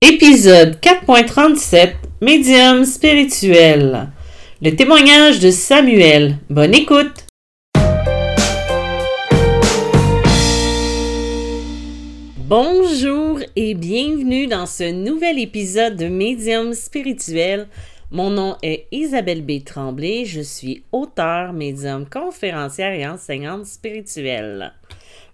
Épisode 4.37 Médium spirituel. Le témoignage de Samuel. Bonne écoute. Bonjour et bienvenue dans ce nouvel épisode de Médium spirituel. Mon nom est Isabelle B. Tremblay. Je suis auteure, médium, conférencière et enseignante spirituelle.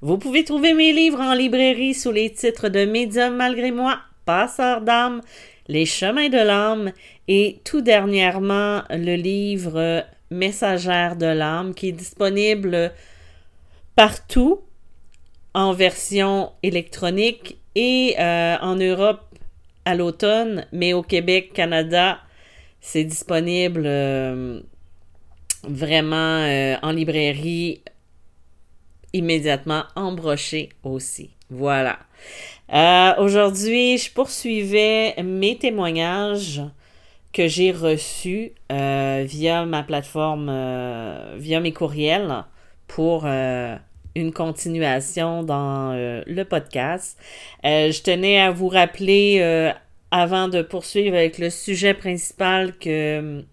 Vous pouvez trouver mes livres en librairie sous les titres de Médium malgré moi, Passeur d'âme, Les chemins de l'âme et tout dernièrement le livre Messagère de l'âme qui est disponible partout en version électronique et euh, en Europe à l'automne, mais au Québec, Canada, c'est disponible euh, vraiment euh, en librairie immédiatement embroché aussi. Voilà. Euh, aujourd'hui, je poursuivais mes témoignages que j'ai reçus euh, via ma plateforme, euh, via mes courriels pour une continuation dans le podcast. je tenais à vous rappeler, avant de poursuivre avec le sujet principal, que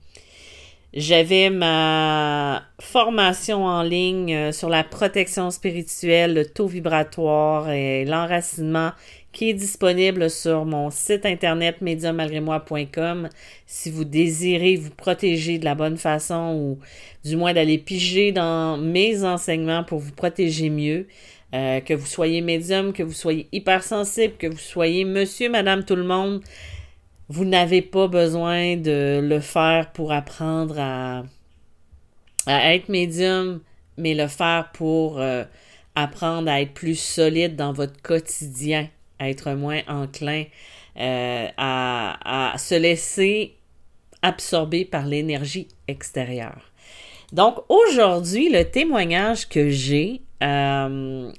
j'avais ma formation en ligne euh, sur la protection spirituelle, le taux vibratoire et l'enracinement qui est disponible sur mon site internet médiummalgrémoi.com si vous désirez vous protéger de la bonne façon ou du moins d'aller piger dans mes enseignements pour vous protéger mieux. Euh, que vous soyez médium, que vous soyez hypersensible, que vous soyez monsieur, madame, tout le monde, vous n'avez pas besoin de le faire pour apprendre à, être médium, mais le faire pour euh, apprendre à être plus solide dans votre quotidien, à être moins enclin euh, à, se laisser absorber par l'énergie extérieure. Donc aujourd'hui, le témoignage que j'ai, euh,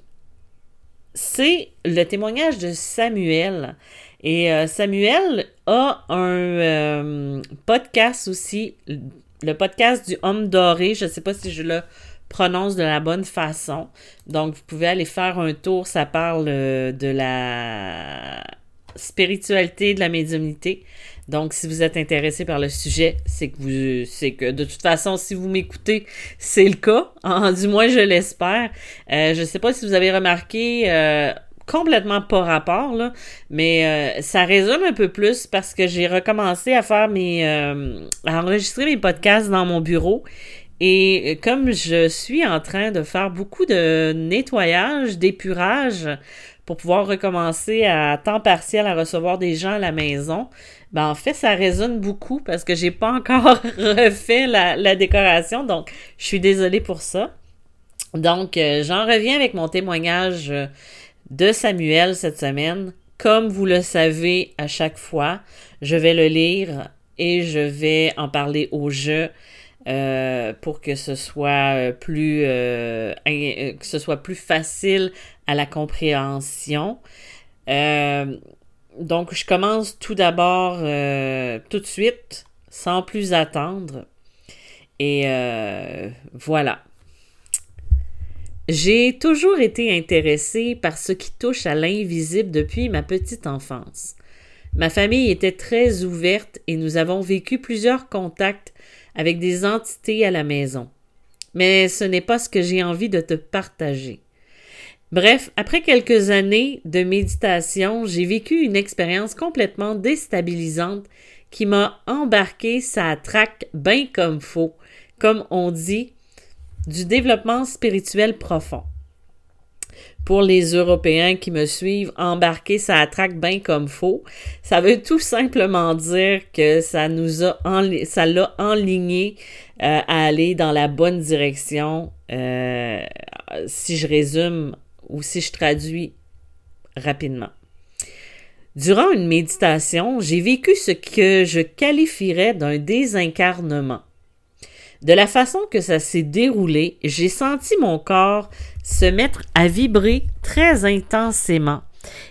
c'est le témoignage de Samuel. Et Samuel a un euh, podcast aussi, le podcast du Homme Doré. Je ne sais pas si je le prononce de la bonne façon. Donc, vous pouvez aller faire un tour. Ça parle euh, de la spiritualité, de la médiumnité. Donc, si vous êtes intéressé par le sujet, c'est que vous, c'est que de toute façon, si vous m'écoutez, c'est le cas. du moins, je l'espère. je ne sais pas si vous avez remarqué, complètement pas rapport, là, mais euh, ça résonne un peu plus parce que j'ai recommencé à faire mes. Euh, à enregistrer mes podcasts dans mon bureau. Et comme je suis en train de faire beaucoup de nettoyage, d'épurage pour pouvoir recommencer à temps partiel à recevoir des gens à la maison, ben en fait, ça résonne beaucoup parce que j'ai pas encore refait la, décoration, donc je suis désolée pour ça. Donc, euh, j'en reviens avec mon témoignage de Samuel cette semaine. Comme vous le savez à chaque fois, je vais le lire et je vais en parler au jeu euh, pour que ce soit euh, plus euh, que ce soit plus facile à la compréhension. donc je commence tout d'abord tout de suite sans plus attendre et voilà. J'ai toujours été intéressée par ce qui touche à l'invisible depuis ma petite enfance. Ma famille était très ouverte et nous avons vécu plusieurs contacts avec des entités à la maison. Mais ce n'est pas ce que j'ai envie de te partager. Bref, après quelques années de méditation, j'ai vécu une expérience complètement déstabilisante qui m'a embarqué sa traque bien comme faux, comme on dit, du développement spirituel profond. Pour les Européens qui me suivent, embarquer ça attraque bien comme faux. Ça veut tout simplement dire que ça nous a ça l'a enligné euh, à aller dans la bonne direction. Euh, si je résume ou si je traduis rapidement. Durant une méditation, j'ai vécu ce que je qualifierais d'un désincarnement. De la façon que ça s'est déroulé, j'ai senti mon corps se mettre à vibrer très intensément.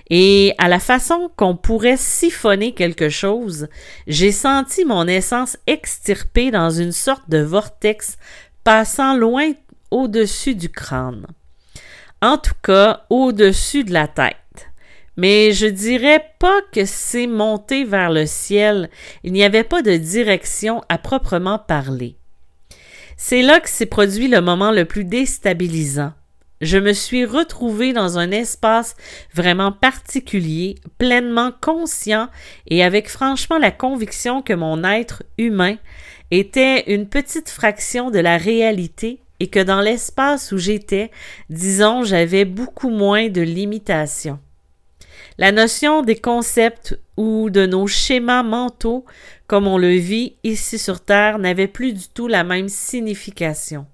Et à la façon qu'on pourrait siphonner quelque chose, j'ai senti mon essence extirpée dans une sorte de vortex passant loin au-dessus du crâne. En tout cas, au-dessus de la tête. mais je dirais pas que c'est monté vers le ciel. Il n'y avait pas de direction à proprement parler. C'est là que s'est produit le moment le plus déstabilisant. Je me suis retrouvé dans un espace vraiment particulier, pleinement conscient et avec franchement la conviction que mon être humain était une petite fraction de la réalité et que dans l'espace où j'étais, disons, j'avais beaucoup moins de limitations. La notion des concepts ou de nos schémas mentaux, comme on le vit ici sur Terre, n'avait plus du tout la même signification.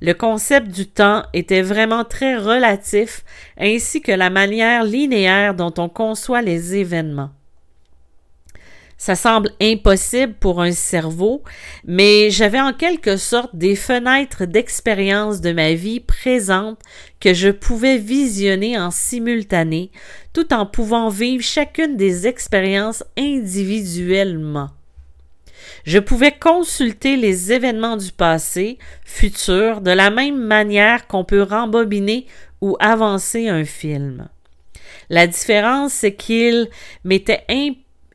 Le concept du temps était vraiment très relatif, ainsi que la manière linéaire dont on conçoit les événements. Ça semble impossible pour un cerveau, mais j'avais en quelque sorte des fenêtres d'expérience de ma vie présente que je pouvais visionner en simultané, tout en pouvant vivre chacune des expériences individuellement. Je pouvais consulter les événements du passé, futur, de la même manière qu'on peut rembobiner ou avancer un film. La différence, c'est qu'il m'était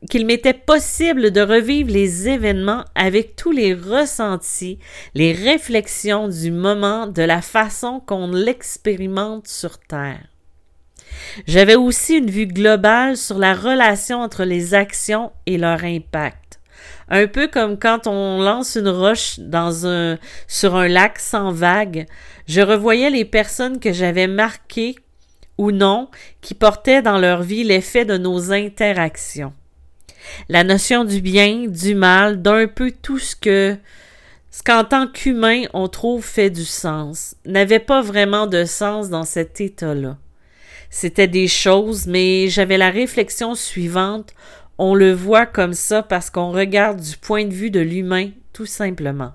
qu'il m'était possible de revivre les événements avec tous les ressentis, les réflexions du moment de la façon qu'on l'expérimente sur Terre. J'avais aussi une vue globale sur la relation entre les actions et leur impact. Un peu comme quand on lance une roche dans un, sur un lac sans vagues. Je revoyais les personnes que j'avais marquées ou non qui portaient dans leur vie l'effet de nos interactions. La notion du bien, du mal, d'un peu tout ce que ce qu'en tant qu'humain on trouve fait du sens, n'avait pas vraiment de sens dans cet état-là. C'était des choses, mais j'avais la réflexion suivante on le voit comme ça parce qu'on regarde du point de vue de l'humain, tout simplement.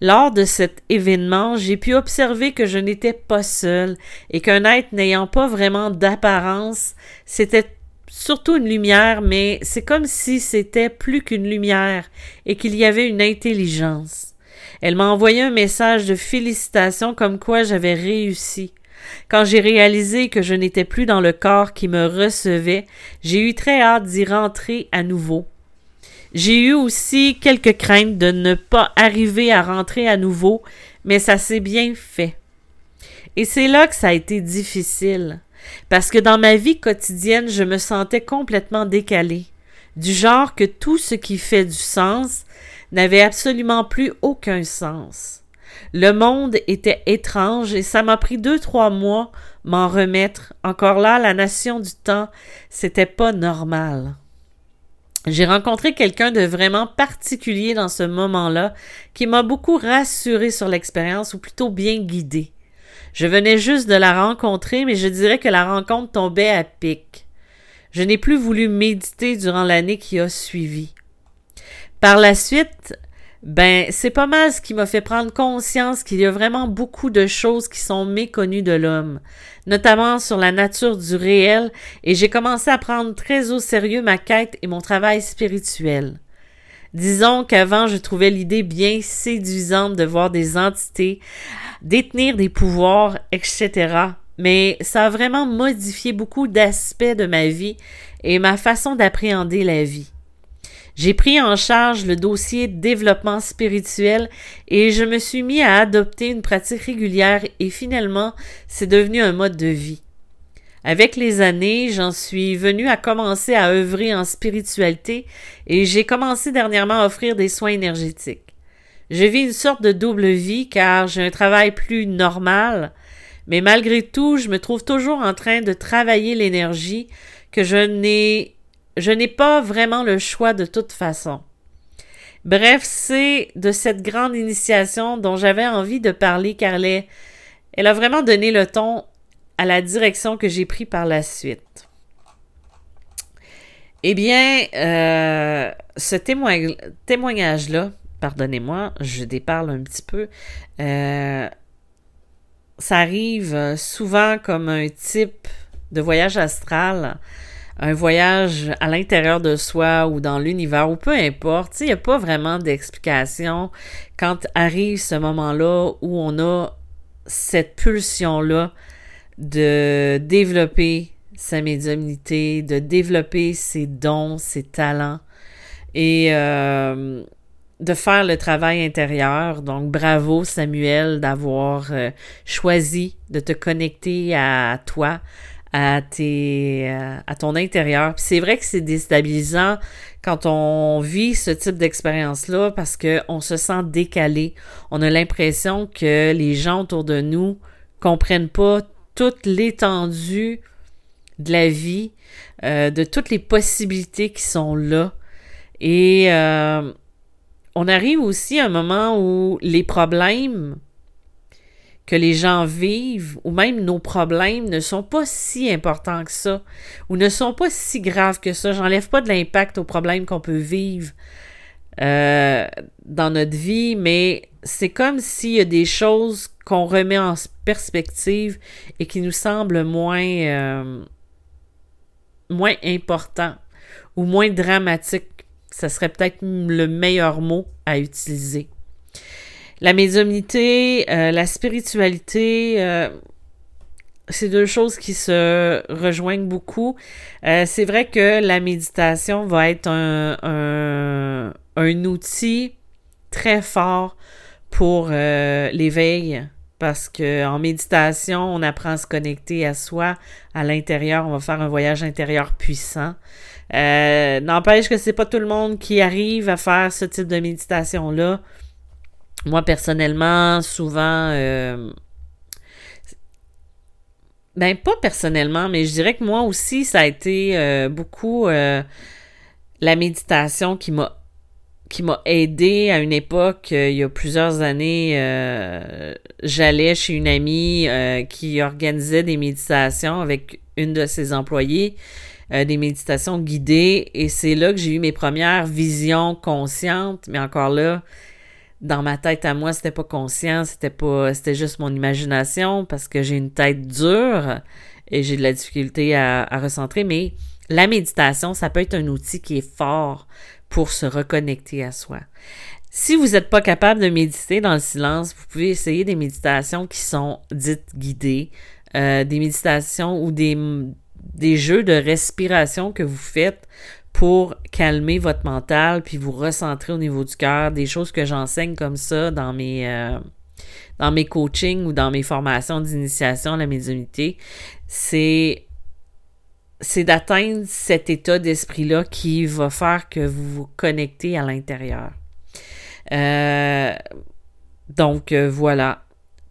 Lors de cet événement, j'ai pu observer que je n'étais pas seul et qu'un être n'ayant pas vraiment d'apparence, c'était surtout une lumière, mais c'est comme si c'était plus qu'une lumière et qu'il y avait une intelligence. Elle m'a envoyé un message de félicitations comme quoi j'avais réussi. Quand j'ai réalisé que je n'étais plus dans le corps qui me recevait, j'ai eu très hâte d'y rentrer à nouveau. J'ai eu aussi quelques craintes de ne pas arriver à rentrer à nouveau, mais ça s'est bien fait. Et c'est là que ça a été difficile, parce que dans ma vie quotidienne, je me sentais complètement décalée, du genre que tout ce qui fait du sens n'avait absolument plus aucun sens. Le monde était étrange et ça m'a pris deux, trois mois m'en remettre. Encore là, la nation du temps, c'était pas normal. J'ai rencontré quelqu'un de vraiment particulier dans ce moment-là qui m'a beaucoup rassuré sur l'expérience ou plutôt bien guidé. Je venais juste de la rencontrer, mais je dirais que la rencontre tombait à pic. Je n'ai plus voulu méditer durant l'année qui a suivi. Par la suite, ben, c'est pas mal ce qui m'a fait prendre conscience qu'il y a vraiment beaucoup de choses qui sont méconnues de l'homme, notamment sur la nature du réel, et j'ai commencé à prendre très au sérieux ma quête et mon travail spirituel. Disons qu'avant, je trouvais l'idée bien séduisante de voir des entités détenir des pouvoirs, etc. Mais ça a vraiment modifié beaucoup d'aspects de ma vie et ma façon d'appréhender la vie. J'ai pris en charge le dossier développement spirituel et je me suis mis à adopter une pratique régulière et finalement, c'est devenu un mode de vie. Avec les années, j'en suis venu à commencer à œuvrer en spiritualité et j'ai commencé dernièrement à offrir des soins énergétiques. Je vis une sorte de double vie car j'ai un travail plus normal, mais malgré tout, je me trouve toujours en train de travailler l'énergie que je n'ai je n'ai pas vraiment le choix de toute façon. Bref, c'est de cette grande initiation dont j'avais envie de parler car elle, elle a vraiment donné le ton à la direction que j'ai pris par la suite. Eh bien, euh, ce témoignage-là, pardonnez-moi, je déparle un petit peu, euh, ça arrive souvent comme un type de voyage astral un voyage à l'intérieur de soi ou dans l'univers ou peu importe, il n'y a pas vraiment d'explication quand arrive ce moment-là où on a cette pulsion-là de développer sa médiumnité, de développer ses dons, ses talents et euh, de faire le travail intérieur. Donc, bravo Samuel d'avoir euh, choisi de te connecter à toi, à, tes, euh, à ton intérieur. c'est vrai que c'est déstabilisant quand on vit ce type d'expérience-là parce qu'on se sent décalé. On a l'impression que les gens autour de nous comprennent pas toute l'étendue de la vie, euh, de toutes les possibilités qui sont là. Et euh, on arrive aussi à un moment où les problèmes que les gens vivent, ou même nos problèmes, ne sont pas si importants que ça, ou ne sont pas si graves que ça. J'enlève pas de l'impact aux problèmes qu'on peut vivre euh, dans notre vie, mais c'est comme s'il y a des choses qu'on remet en perspective et qui nous semblent moins, euh, moins importants ou moins dramatiques. Ça serait peut-être le meilleur mot à utiliser. La médiumnité, euh, la spiritualité, euh, c'est deux choses qui se rejoignent beaucoup. C'est vrai que la méditation va être un, outil très fort pour l'éveil parce qu'en méditation, on apprend à se connecter à soi, à l'intérieur, on va faire un voyage intérieur puissant. N'empêche que c'est pas tout le monde qui arrive à faire ce type de méditation là. Moi, personnellement, souvent, euh, ben pas personnellement, mais je dirais que moi aussi, ça a été euh, beaucoup euh, la méditation qui m'a qui m'a aidé à une époque, il y a plusieurs années, j'allais chez une amie qui organisait des méditations avec une de ses employées, des méditations guidées, et c'est là que j'ai eu mes premières visions conscientes, mais encore là, dans ma tête à moi, c'était pas conscient, c'était pas, c'était juste mon imagination parce que j'ai une tête dure et j'ai de la difficulté à, recentrer. Mais la méditation, ça peut être un outil qui est fort pour se reconnecter à soi. Si vous n'êtes pas capable de méditer dans le silence, vous pouvez essayer des méditations qui sont dites guidées, euh, des méditations ou des, des jeux de respiration que vous faites pour calmer votre mental puis vous recentrer au niveau du cœur, des choses que j'enseigne comme ça dans mes euh, dans mes coachings ou dans mes formations d'initiation à la médiumnité, c'est c'est d'atteindre cet état d'esprit-là qui va faire que vous vous connectez à l'intérieur. Euh, donc euh, voilà.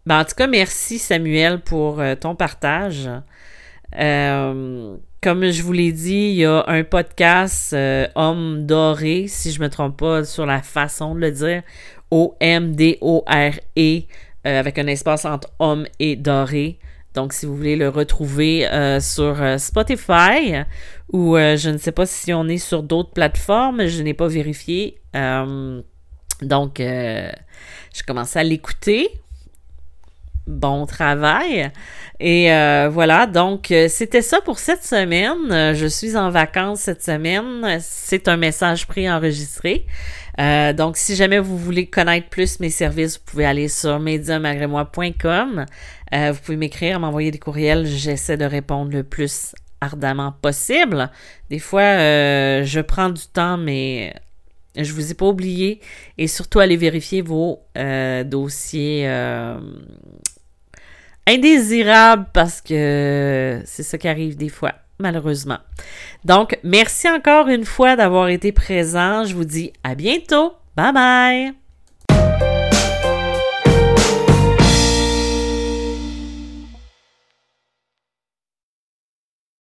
Ben, en tout cas, merci Samuel pour ton partage. Comme je vous l'ai dit, il y a un podcast euh, Homme doré, si je ne me trompe pas sur la façon de le dire, O-M-D-O-R-E, euh, avec un espace entre homme et doré. Donc, si vous voulez le retrouver euh, sur Spotify ou je ne sais pas si on est sur d'autres plateformes, je n'ai pas vérifié. donc, je commencé à l'écouter bon travail. Et euh, voilà, donc euh, c'était ça pour cette semaine. Euh, je suis en vacances cette semaine. C'est un message préenregistré. Euh, donc, si jamais vous voulez connaître plus mes services, vous pouvez aller sur mediumagrémois.com. vous pouvez m'écrire, m'envoyer des courriels. J'essaie de répondre le plus ardemment possible. Des fois, je prends du temps, mais je vous ai pas oublié. Et surtout, allez vérifier vos dossiers indésirable parce que c'est ça qui arrive des fois, malheureusement. Donc, merci encore une fois d'avoir été présent. Je vous dis à bientôt. Bye bye!